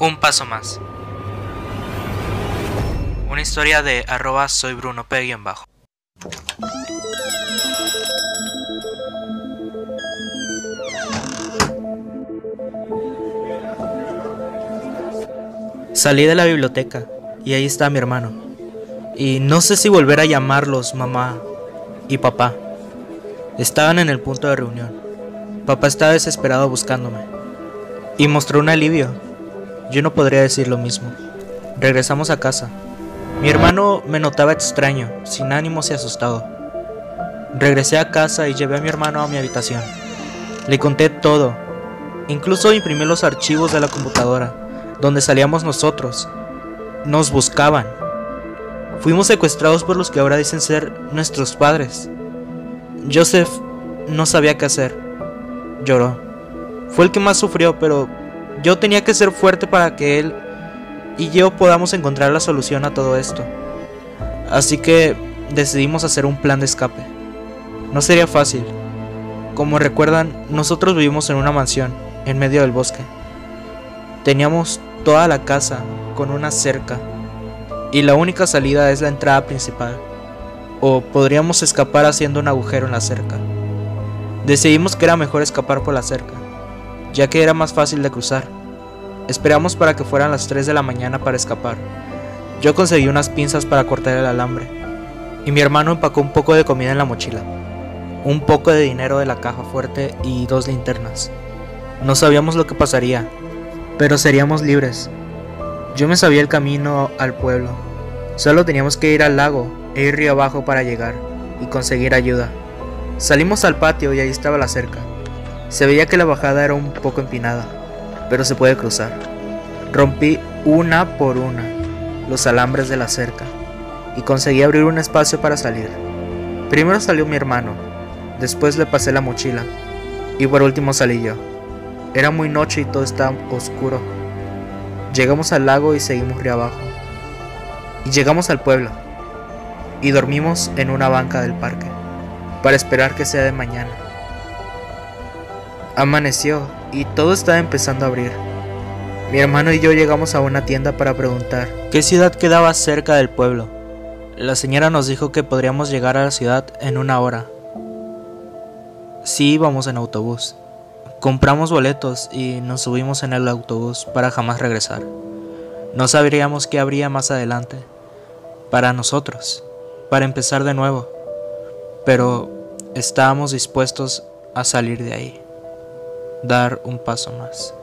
Un paso más. Una historia de arroba soy Bruno bajo. Salí de la biblioteca y ahí está mi hermano. Y no sé si volver a llamarlos mamá y papá. Estaban en el punto de reunión. Papá estaba desesperado buscándome. Y mostró un alivio. Yo no podría decir lo mismo. Regresamos a casa. Mi hermano me notaba extraño, sin ánimos y asustado. Regresé a casa y llevé a mi hermano a mi habitación. Le conté todo. Incluso imprimí los archivos de la computadora, donde salíamos nosotros. Nos buscaban. Fuimos secuestrados por los que ahora dicen ser nuestros padres. Joseph no sabía qué hacer. Lloró. Fue el que más sufrió, pero yo tenía que ser fuerte para que él y yo podamos encontrar la solución a todo esto. Así que decidimos hacer un plan de escape. No sería fácil. Como recuerdan, nosotros vivimos en una mansión, en medio del bosque. Teníamos toda la casa con una cerca y la única salida es la entrada principal. O podríamos escapar haciendo un agujero en la cerca. Decidimos que era mejor escapar por la cerca, ya que era más fácil de cruzar. Esperamos para que fueran las 3 de la mañana para escapar. Yo conseguí unas pinzas para cortar el alambre, y mi hermano empacó un poco de comida en la mochila, un poco de dinero de la caja fuerte y dos linternas. No sabíamos lo que pasaría, pero seríamos libres. Yo me sabía el camino al pueblo, solo teníamos que ir al lago e ir río abajo para llegar y conseguir ayuda. Salimos al patio y ahí estaba la cerca. Se veía que la bajada era un poco empinada, pero se puede cruzar. Rompí una por una los alambres de la cerca y conseguí abrir un espacio para salir. Primero salió mi hermano, después le pasé la mochila y por último salí yo. Era muy noche y todo estaba oscuro. Llegamos al lago y seguimos río abajo. Y llegamos al pueblo y dormimos en una banca del parque para esperar que sea de mañana. Amaneció y todo estaba empezando a abrir. Mi hermano y yo llegamos a una tienda para preguntar qué ciudad quedaba cerca del pueblo. La señora nos dijo que podríamos llegar a la ciudad en una hora. Sí íbamos en autobús. Compramos boletos y nos subimos en el autobús para jamás regresar. No sabríamos qué habría más adelante. Para nosotros. Para empezar de nuevo pero estábamos dispuestos a salir de ahí, dar un paso más.